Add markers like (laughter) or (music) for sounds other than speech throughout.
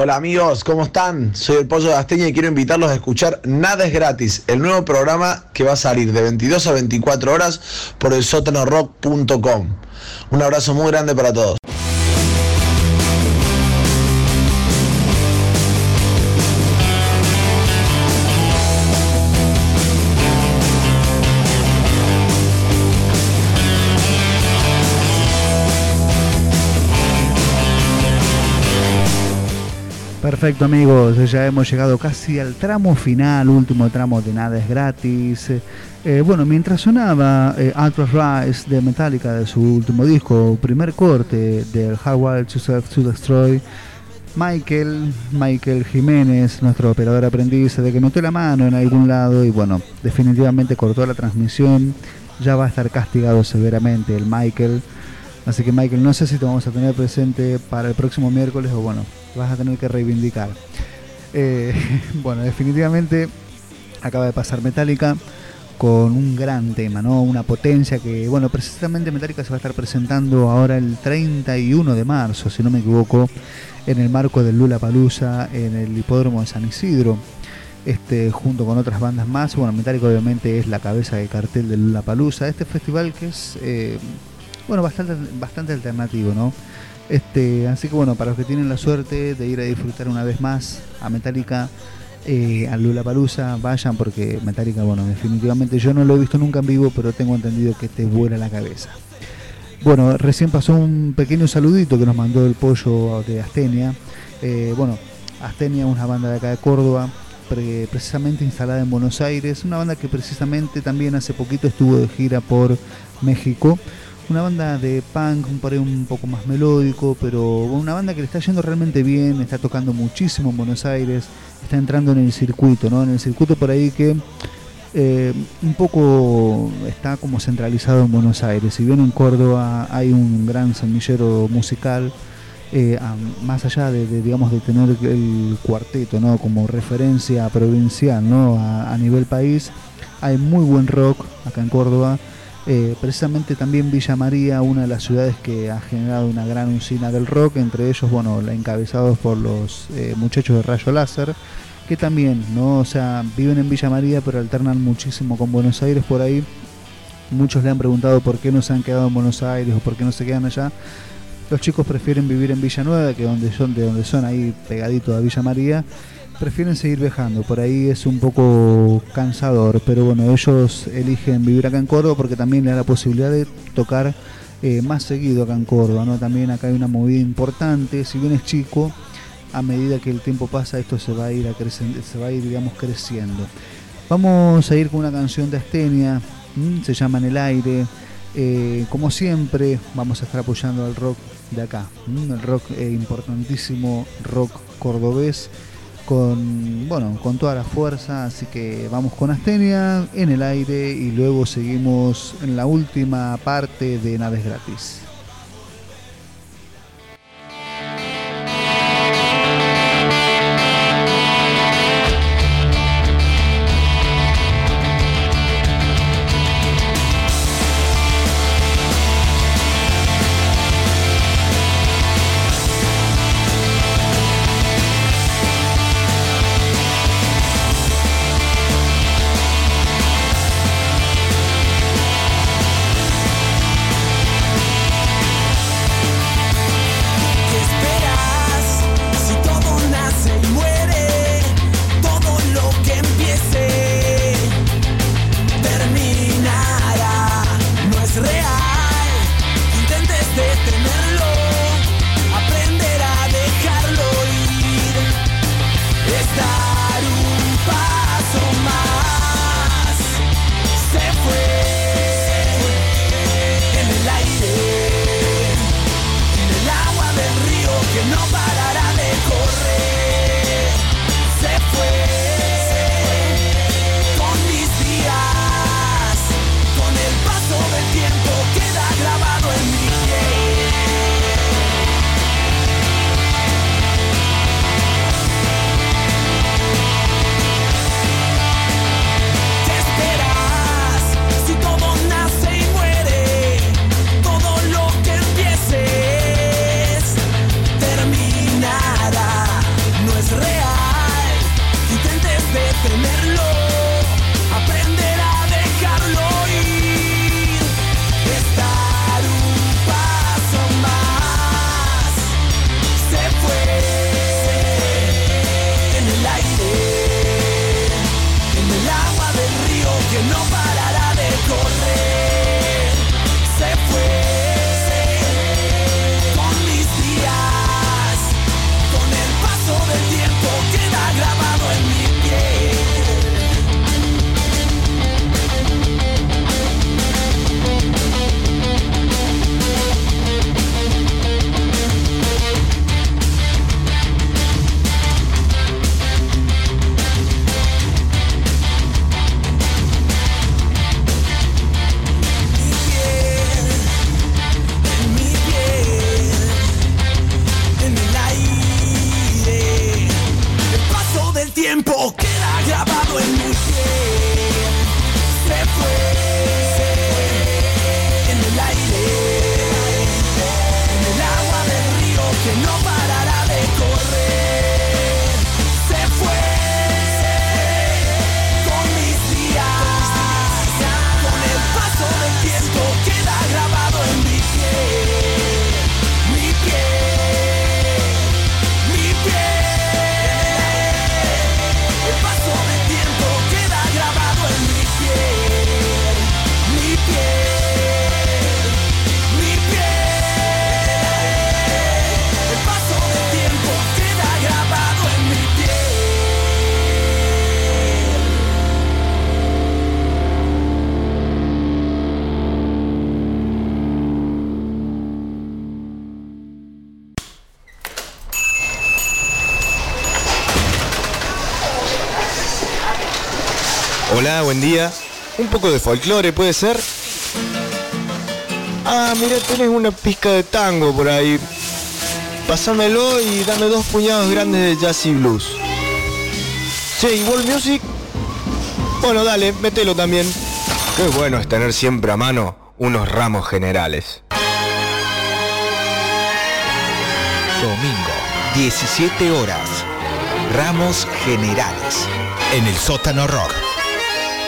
Hola amigos, ¿cómo están? Soy el Pollo de Asteña y quiero invitarlos a escuchar Nada es gratis, el nuevo programa que va a salir de 22 a 24 horas por el sótanorock.com. Un abrazo muy grande para todos. Perfecto amigos, ya hemos llegado casi al tramo final, último tramo de Nada es gratis. Eh, bueno, mientras sonaba eh, Rise de Metallica de su último disco, primer corte del Hardware to Self to Destroy, Michael, Michael Jiménez, nuestro operador aprendiz, de que metió la mano en algún lado y bueno, definitivamente cortó la transmisión, ya va a estar castigado severamente el Michael. Así que Michael, no sé si te vamos a tener presente para el próximo miércoles o bueno, vas a tener que reivindicar. Eh, (laughs) bueno, definitivamente acaba de pasar Metallica con un gran tema, ¿no? Una potencia que, bueno, precisamente Metallica se va a estar presentando ahora el 31 de marzo, si no me equivoco, en el marco del Lula Palusa en el hipódromo de San Isidro. Este, junto con otras bandas más, bueno, Metallica obviamente es la cabeza de cartel del Lula Palusa, este festival que es, eh, bueno, bastante, bastante alternativo, ¿no? Este, así que bueno, para los que tienen la suerte de ir a disfrutar una vez más a Metallica, eh, a Lula Palusa, vayan porque Metallica, bueno, definitivamente yo no lo he visto nunca en vivo, pero tengo entendido que te vuela la cabeza. Bueno, recién pasó un pequeño saludito que nos mandó el pollo de Astenia. Eh, bueno, Astenia es una banda de acá de Córdoba, precisamente instalada en Buenos Aires, una banda que precisamente también hace poquito estuvo de gira por México una banda de punk, un par un poco más melódico, pero una banda que le está yendo realmente bien, está tocando muchísimo en Buenos Aires, está entrando en el circuito, ¿no? En el circuito por ahí que eh, un poco está como centralizado en Buenos Aires. Si bien en Córdoba hay un gran semillero musical, eh, más allá de, digamos de tener el cuarteto, ¿no? Como referencia provincial, ¿no? a nivel país, hay muy buen rock acá en Córdoba eh, precisamente también Villa María, una de las ciudades que ha generado una gran usina del rock, entre ellos, bueno, la encabezados por los eh, muchachos de Rayo Láser, que también, ¿no? O sea, viven en Villa María, pero alternan muchísimo con Buenos Aires por ahí. Muchos le han preguntado por qué no se han quedado en Buenos Aires o por qué no se quedan allá. Los chicos prefieren vivir en Villanueva, que donde son, de donde son ahí pegaditos a Villa María prefieren seguir viajando. Por ahí es un poco cansador, pero bueno, ellos eligen vivir acá en Córdoba porque también le da la posibilidad de tocar eh, más seguido acá en Córdoba. ¿no? También acá hay una movida importante, si bien es chico, a medida que el tiempo pasa esto se va a ir, a se va a ir creciendo. Vamos a ir con una canción de Astenia, se llama En el aire. Eh, como siempre, vamos a estar apoyando al rock de acá, el rock eh, importantísimo, rock cordobés con, bueno, con toda la fuerza, así que vamos con Astenia en el aire y luego seguimos en la última parte de Naves Gratis. Buen día. Un poco de folclore, ¿puede ser? Ah, mira, tenés una pizca de tango por ahí. Pásamelo y dame dos puñados grandes de jazz y blues. Sí, igual music. Bueno, dale, mételo también. Qué bueno es tener siempre a mano unos ramos generales. Domingo, 17 horas. Ramos generales. En el sótano rock.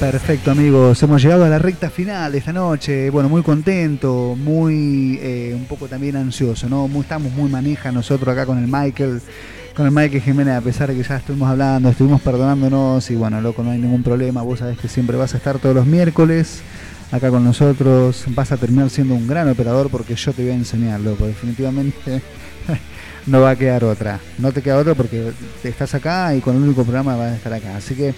Perfecto amigos, hemos llegado a la recta final de esta noche, bueno, muy contento, muy, eh, un poco también ansioso, ¿no? estamos muy maneja nosotros acá con el Michael, con el Michael Jiménez, a pesar de que ya estuvimos hablando, estuvimos perdonándonos y bueno, loco, no hay ningún problema, vos sabés que siempre vas a estar todos los miércoles acá con nosotros, vas a terminar siendo un gran operador porque yo te voy a enseñar, loco, definitivamente (laughs) no va a quedar otra, no te queda otra porque estás acá y con el único programa vas a estar acá, así que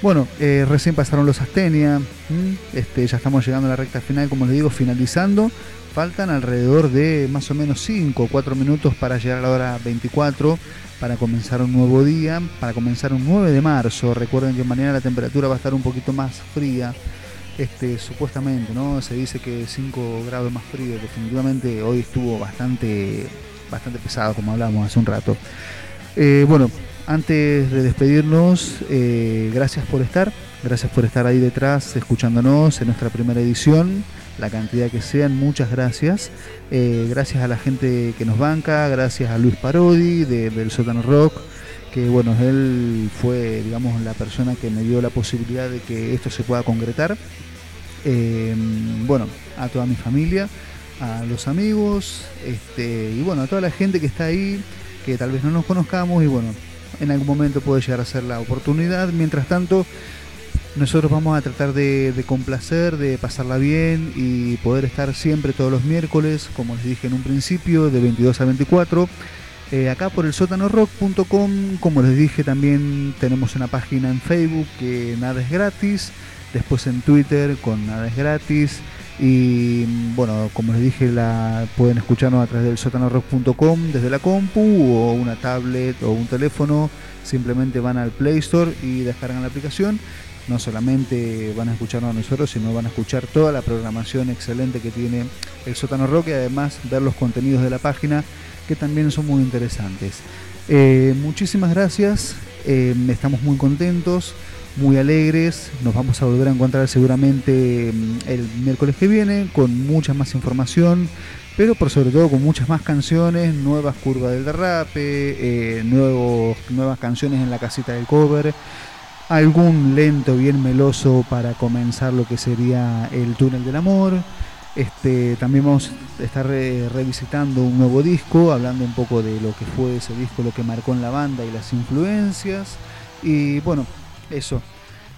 bueno, eh, recién pasaron los Astenia, este, ya estamos llegando a la recta final, como les digo, finalizando. Faltan alrededor de más o menos 5 o 4 minutos para llegar a la hora 24, para comenzar un nuevo día, para comenzar un 9 de marzo. Recuerden que mañana la temperatura va a estar un poquito más fría, este, supuestamente, ¿no? Se dice que 5 grados más frío, definitivamente hoy estuvo bastante, bastante pesado, como hablamos hace un rato. Eh, bueno, antes de despedirnos, eh, gracias por estar, gracias por estar ahí detrás escuchándonos en nuestra primera edición, la cantidad que sean, muchas gracias. Eh, gracias a la gente que nos banca, gracias a Luis Parodi del Sótano Rock, que bueno, él fue, digamos, la persona que me dio la posibilidad de que esto se pueda concretar. Eh, bueno, a toda mi familia, a los amigos, este, y bueno, a toda la gente que está ahí, que tal vez no nos conozcamos, y bueno, en algún momento puede llegar a ser la oportunidad. Mientras tanto, nosotros vamos a tratar de, complacer, de pasarla bien y poder estar siempre todos los miércoles, como les dije en un principio, de 22 a 24. Eh, acá por el sótanorock.com, como les dije también tenemos una página en Facebook que nada es gratis, después en Twitter con nada es gratis, y bueno, como les dije, la pueden escucharnos a través del sotanorock.com desde la compu o una tablet o un teléfono. Simplemente van al Play Store y descargan la aplicación. No solamente van a escucharnos a nosotros, sino van a escuchar toda la programación excelente que tiene el Sótano Rock y además ver los contenidos de la página que también son muy interesantes. Eh, muchísimas gracias, eh, estamos muy contentos muy alegres. Nos vamos a volver a encontrar seguramente mm, el miércoles que viene con mucha más información, pero por sobre todo con muchas más canciones, nuevas curvas del derrape, eh, nuevos, nuevas canciones en la casita del cover, algún lento bien meloso para comenzar lo que sería el túnel del amor. Este, también vamos a estar revisitando un nuevo disco, hablando un poco de lo que fue ese disco, lo que marcó en la banda y las influencias. Y bueno, eso.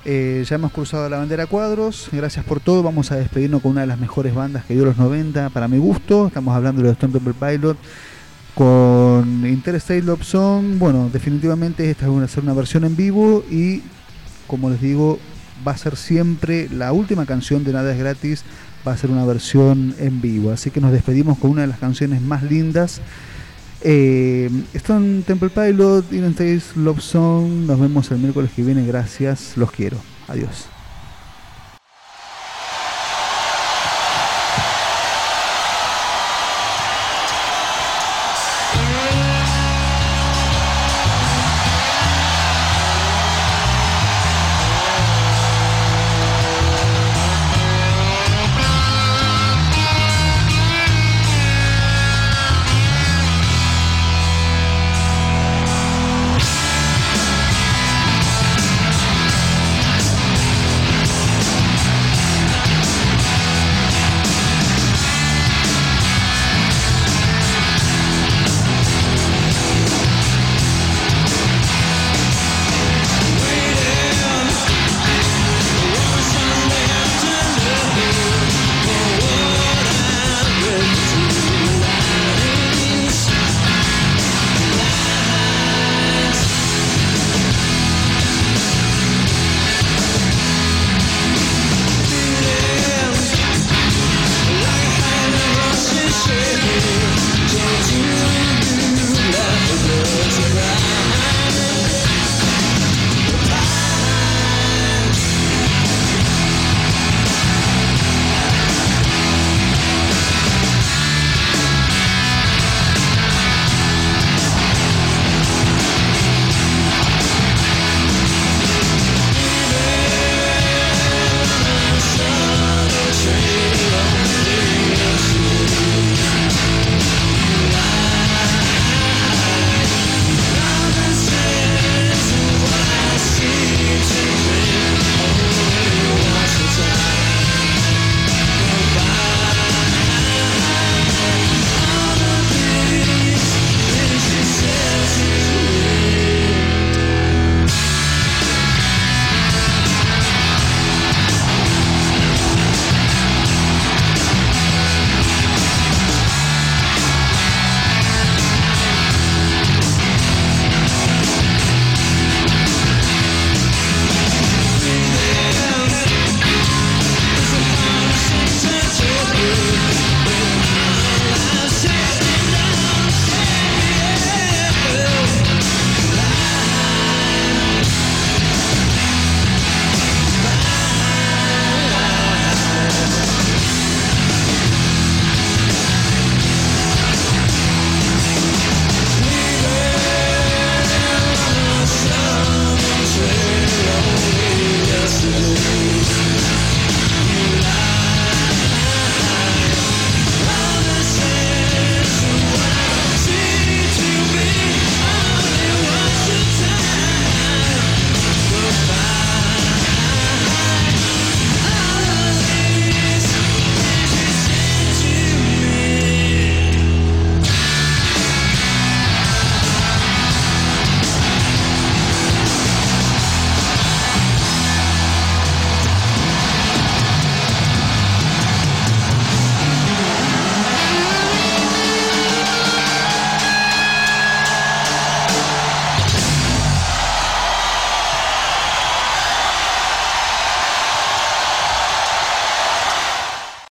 Eh, ya hemos cruzado la bandera cuadros. Gracias por todo. Vamos a despedirnos con una de las mejores bandas que dio los 90 para mi gusto. Estamos hablando de los Stone Temple Pilot con Interstate Love. Bueno, definitivamente esta va a ser una versión en vivo y como les digo, va a ser siempre la última canción de Nada es gratis. Va a ser una versión en vivo. Así que nos despedimos con una de las canciones más lindas. Eh, Stone Temple Pilot, Interstate Love Song. Nos vemos el miércoles que viene. Gracias. Los quiero. Adiós.